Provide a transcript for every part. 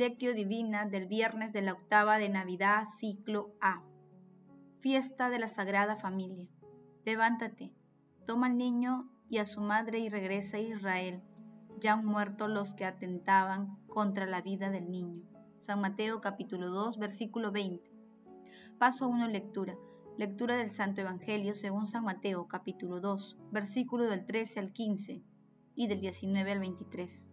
Lectio Divina del viernes de la octava de Navidad, ciclo A. Fiesta de la Sagrada Familia. Levántate, toma al niño y a su madre y regresa a Israel. Ya han muerto los que atentaban contra la vida del niño. San Mateo capítulo 2, versículo 20. Paso 1, lectura. Lectura del Santo Evangelio según San Mateo capítulo 2, versículo del 13 al 15 y del 19 al 23.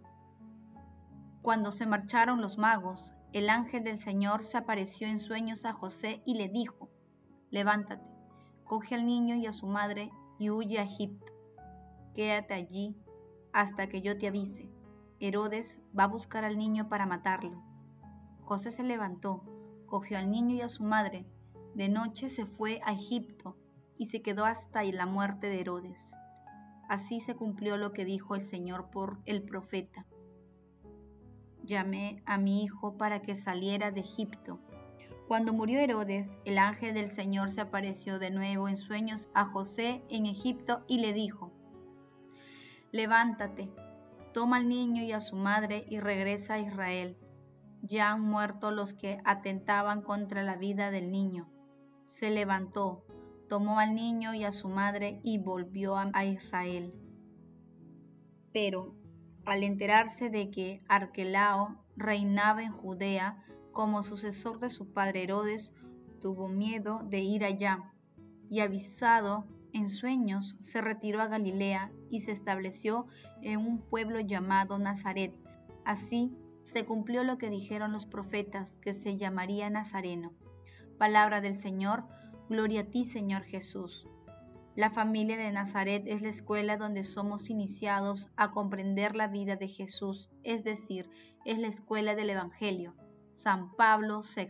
Cuando se marcharon los magos, el ángel del Señor se apareció en sueños a José y le dijo, Levántate, coge al niño y a su madre y huye a Egipto. Quédate allí hasta que yo te avise. Herodes va a buscar al niño para matarlo. José se levantó, cogió al niño y a su madre. De noche se fue a Egipto y se quedó hasta la muerte de Herodes. Así se cumplió lo que dijo el Señor por el profeta llamé a mi hijo para que saliera de Egipto. Cuando murió Herodes, el ángel del Señor se apareció de nuevo en sueños a José en Egipto y le dijo, Levántate, toma al niño y a su madre y regresa a Israel. Ya han muerto los que atentaban contra la vida del niño. Se levantó, tomó al niño y a su madre y volvió a Israel. Pero al enterarse de que Arquelao reinaba en Judea como sucesor de su padre Herodes, tuvo miedo de ir allá y avisado en sueños se retiró a Galilea y se estableció en un pueblo llamado Nazaret. Así se cumplió lo que dijeron los profetas, que se llamaría Nazareno. Palabra del Señor, gloria a ti Señor Jesús. La familia de Nazaret es la escuela donde somos iniciados a comprender la vida de Jesús, es decir, es la escuela del Evangelio. San Pablo VI.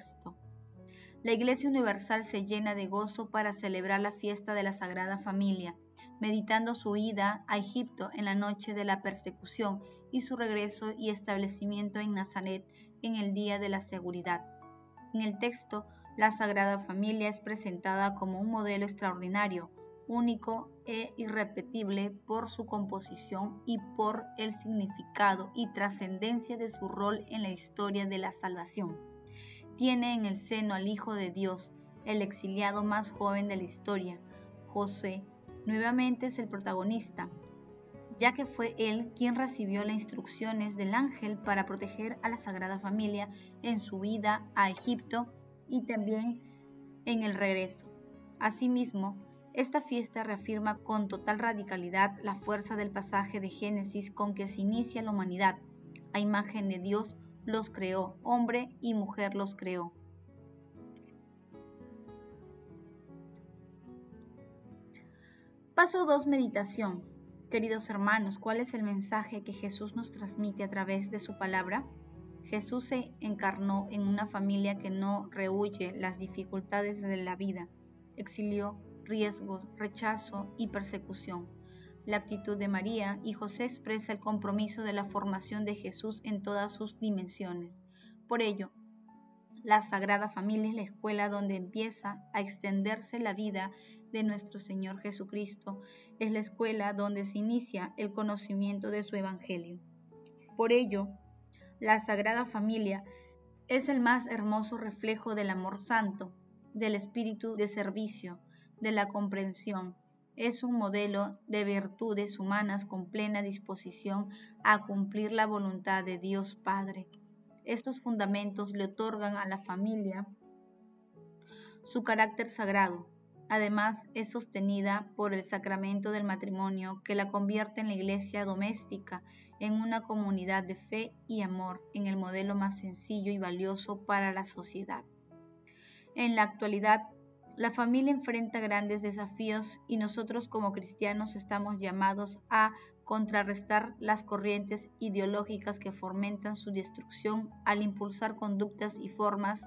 La Iglesia Universal se llena de gozo para celebrar la fiesta de la Sagrada Familia, meditando su ida a Egipto en la noche de la persecución y su regreso y establecimiento en Nazaret en el día de la seguridad. En el texto, la Sagrada Familia es presentada como un modelo extraordinario, único e irrepetible por su composición y por el significado y trascendencia de su rol en la historia de la salvación. Tiene en el seno al Hijo de Dios, el exiliado más joven de la historia. José nuevamente es el protagonista, ya que fue él quien recibió las instrucciones del ángel para proteger a la Sagrada Familia en su vida a Egipto y también en el regreso. Asimismo, esta fiesta reafirma con total radicalidad la fuerza del pasaje de Génesis con que se inicia la humanidad. A imagen de Dios los creó, hombre y mujer los creó. Paso 2. Meditación. Queridos hermanos, ¿cuál es el mensaje que Jesús nos transmite a través de su palabra? Jesús se encarnó en una familia que no rehuye las dificultades de la vida. Exilió riesgos, rechazo y persecución. La actitud de María y José expresa el compromiso de la formación de Jesús en todas sus dimensiones. Por ello, la Sagrada Familia es la escuela donde empieza a extenderse la vida de nuestro Señor Jesucristo. Es la escuela donde se inicia el conocimiento de su Evangelio. Por ello, la Sagrada Familia es el más hermoso reflejo del amor santo, del espíritu de servicio, de la comprensión. Es un modelo de virtudes humanas con plena disposición a cumplir la voluntad de Dios Padre. Estos fundamentos le otorgan a la familia su carácter sagrado. Además, es sostenida por el sacramento del matrimonio que la convierte en la iglesia doméstica, en una comunidad de fe y amor, en el modelo más sencillo y valioso para la sociedad. En la actualidad, la familia enfrenta grandes desafíos y nosotros como cristianos estamos llamados a contrarrestar las corrientes ideológicas que fomentan su destrucción al impulsar conductas y formas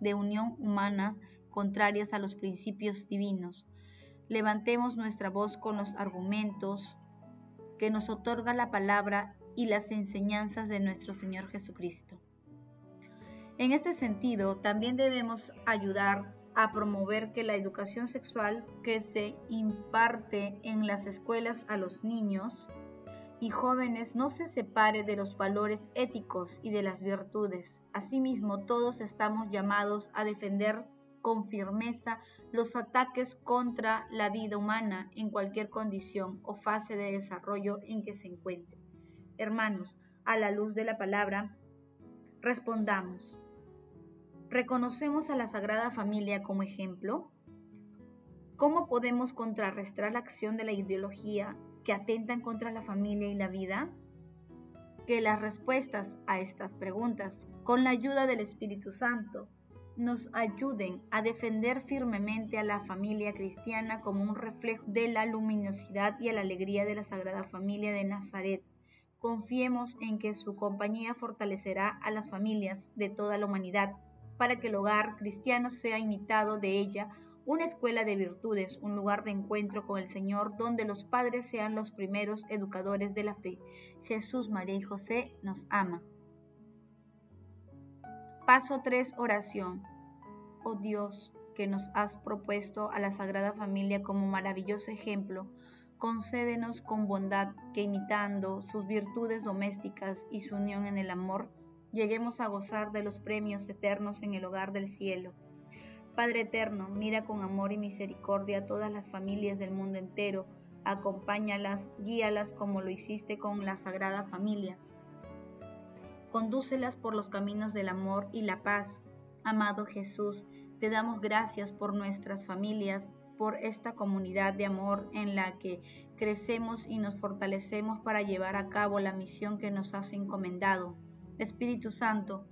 de unión humana contrarias a los principios divinos. Levantemos nuestra voz con los argumentos que nos otorga la palabra y las enseñanzas de nuestro Señor Jesucristo. En este sentido, también debemos ayudar a promover que la educación sexual que se imparte en las escuelas a los niños y jóvenes no se separe de los valores éticos y de las virtudes. Asimismo, todos estamos llamados a defender con firmeza los ataques contra la vida humana en cualquier condición o fase de desarrollo en que se encuentre. Hermanos, a la luz de la palabra, respondamos. ¿Reconocemos a la Sagrada Familia como ejemplo? ¿Cómo podemos contrarrestar la acción de la ideología que atentan contra la familia y la vida? Que las respuestas a estas preguntas, con la ayuda del Espíritu Santo, nos ayuden a defender firmemente a la familia cristiana como un reflejo de la luminosidad y la alegría de la Sagrada Familia de Nazaret. Confiemos en que su compañía fortalecerá a las familias de toda la humanidad para que el hogar cristiano sea imitado de ella una escuela de virtudes, un lugar de encuentro con el Señor donde los padres sean los primeros educadores de la fe. Jesús, María y José nos ama. Paso 3. Oración. Oh Dios, que nos has propuesto a la Sagrada Familia como maravilloso ejemplo, concédenos con bondad que imitando sus virtudes domésticas y su unión en el amor, lleguemos a gozar de los premios eternos en el hogar del cielo Padre eterno, mira con amor y misericordia a todas las familias del mundo entero, acompáñalas, guíalas como lo hiciste con la Sagrada Familia. Condúcelas por los caminos del amor y la paz. Amado Jesús, te damos gracias por nuestras familias, por esta comunidad de amor en la que crecemos y nos fortalecemos para llevar a cabo la misión que nos has encomendado. Espíritu Santo,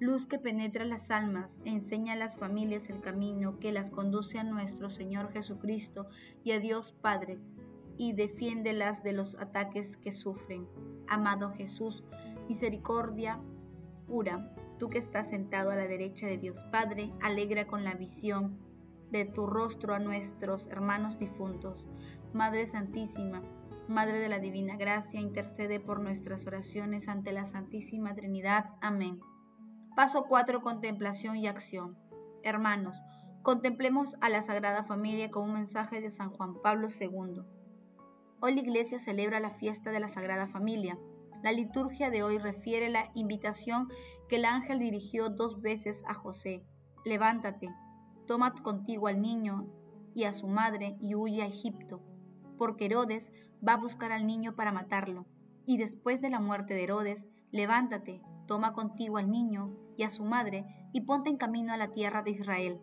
luz que penetra las almas, enseña a las familias el camino que las conduce a nuestro Señor Jesucristo y a Dios Padre, y defiéndelas de los ataques que sufren. Amado Jesús, misericordia pura, tú que estás sentado a la derecha de Dios Padre, alegra con la visión de tu rostro a nuestros hermanos difuntos. Madre Santísima, Madre de la Divina Gracia, intercede por nuestras oraciones ante la Santísima Trinidad. Amén. Paso 4. Contemplación y acción. Hermanos, contemplemos a la Sagrada Familia con un mensaje de San Juan Pablo II. Hoy la Iglesia celebra la fiesta de la Sagrada Familia. La liturgia de hoy refiere la invitación que el ángel dirigió dos veces a José. Levántate, toma contigo al niño y a su madre y huye a Egipto, porque Herodes va a buscar al niño para matarlo. Y después de la muerte de Herodes, levántate, toma contigo al niño y a su madre y ponte en camino a la tierra de Israel.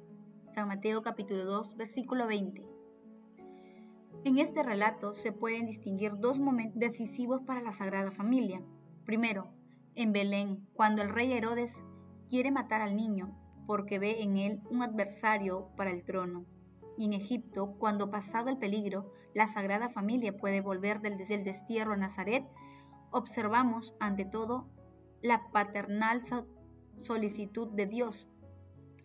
San Mateo capítulo 2 versículo 20. En este relato se pueden distinguir dos momentos decisivos para la Sagrada Familia. Primero, en Belén, cuando el rey Herodes quiere matar al niño porque ve en él un adversario para el trono. En Egipto, cuando pasado el peligro, la Sagrada Familia puede volver del, destierro a Nazaret, observamos ante todo la paternal solicitud de Dios,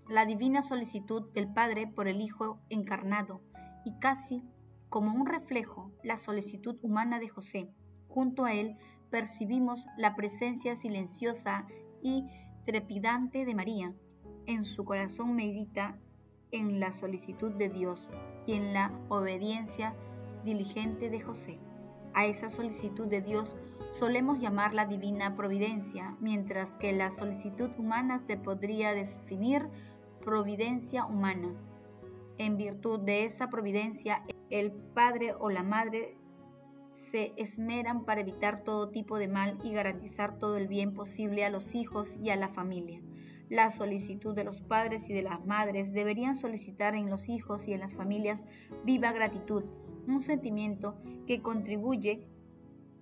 la divina solicitud del Padre por el Hijo encarnado y casi como un reflejo la solicitud humana de José. Junto a él percibimos la presencia silenciosa y trepidante de María. En su corazón medita en la solicitud de Dios y en la obediencia diligente de José. A esa solicitud de Dios solemos llamarla divina providencia, mientras que la solicitud humana se podría definir providencia humana. En virtud de esa providencia, el padre o la madre se esmeran para evitar todo tipo de mal y garantizar todo el bien posible a los hijos y a la familia. La solicitud de los padres y de las madres deberían solicitar en los hijos y en las familias viva gratitud, un sentimiento que contribuye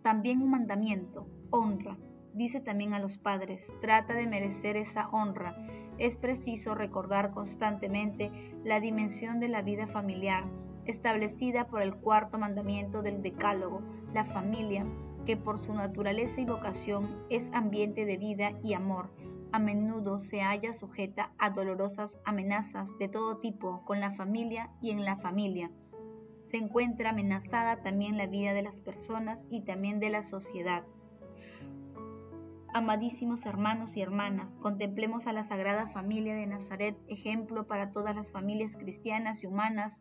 también un mandamiento, honra. Dice también a los padres, trata de merecer esa honra. Es preciso recordar constantemente la dimensión de la vida familiar, establecida por el cuarto mandamiento del Decálogo, la familia, que por su naturaleza y vocación es ambiente de vida y amor, a menudo se halla sujeta a dolorosas amenazas de todo tipo con la familia y en la familia se encuentra amenazada también la vida de las personas y también de la sociedad. Amadísimos hermanos y hermanas, contemplemos a la Sagrada Familia de Nazaret, ejemplo para todas las familias cristianas y humanas.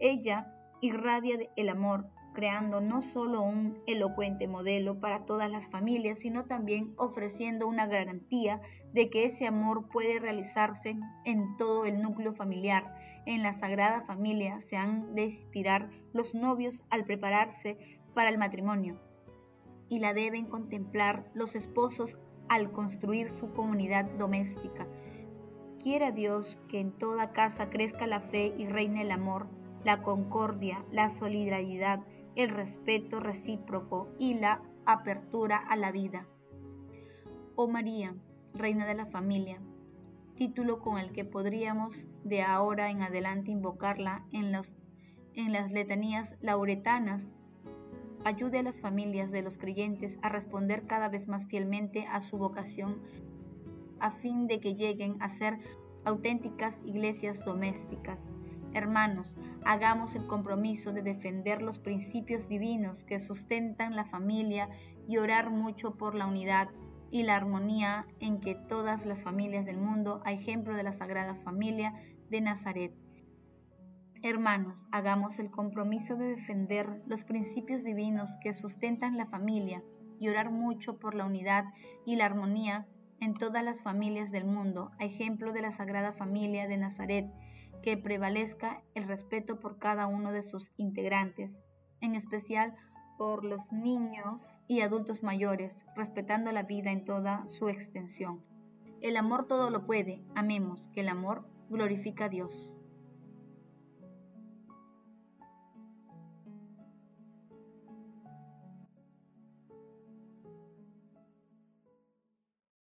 Ella irradia el amor, creando no solo un elocuente modelo para todas las familias, sino también ofreciendo una garantía de que ese amor puede realizarse en todo el núcleo familiar. En la Sagrada Familia se han de inspirar los novios al prepararse para el matrimonio y la deben contemplar los esposos al construir su comunidad doméstica. Quiera Dios que en toda casa crezca la fe y reine el amor, la concordia, la solidaridad, el respeto recíproco y la apertura a la vida. Oh María, Reina de la Familia, título con el que podríamos de ahora en adelante invocarla en, las letanías lauretanas, ayude a las familias de los creyentes a responder cada vez más fielmente a su vocación a fin de que lleguen a ser auténticas iglesias domésticas Hermanos, hagamos el compromiso de defender los principios divinos que sustentan la familia y orar mucho por la unidad y la armonía en que todas las familias del mundo, a ejemplo de la Sagrada Familia de Nazaret. Hermanos, hagamos el compromiso de defender los principios divinos que sustentan la familia y orar mucho por la unidad y la armonía en todas las familias del mundo, a ejemplo de la Sagrada Familia de Nazaret que prevalezca el respeto por cada uno de sus integrantes, en especial por los niños y adultos mayores, respetando la vida en toda su extensión. El amor todo lo puede, amemos, que el amor glorifica a Dios.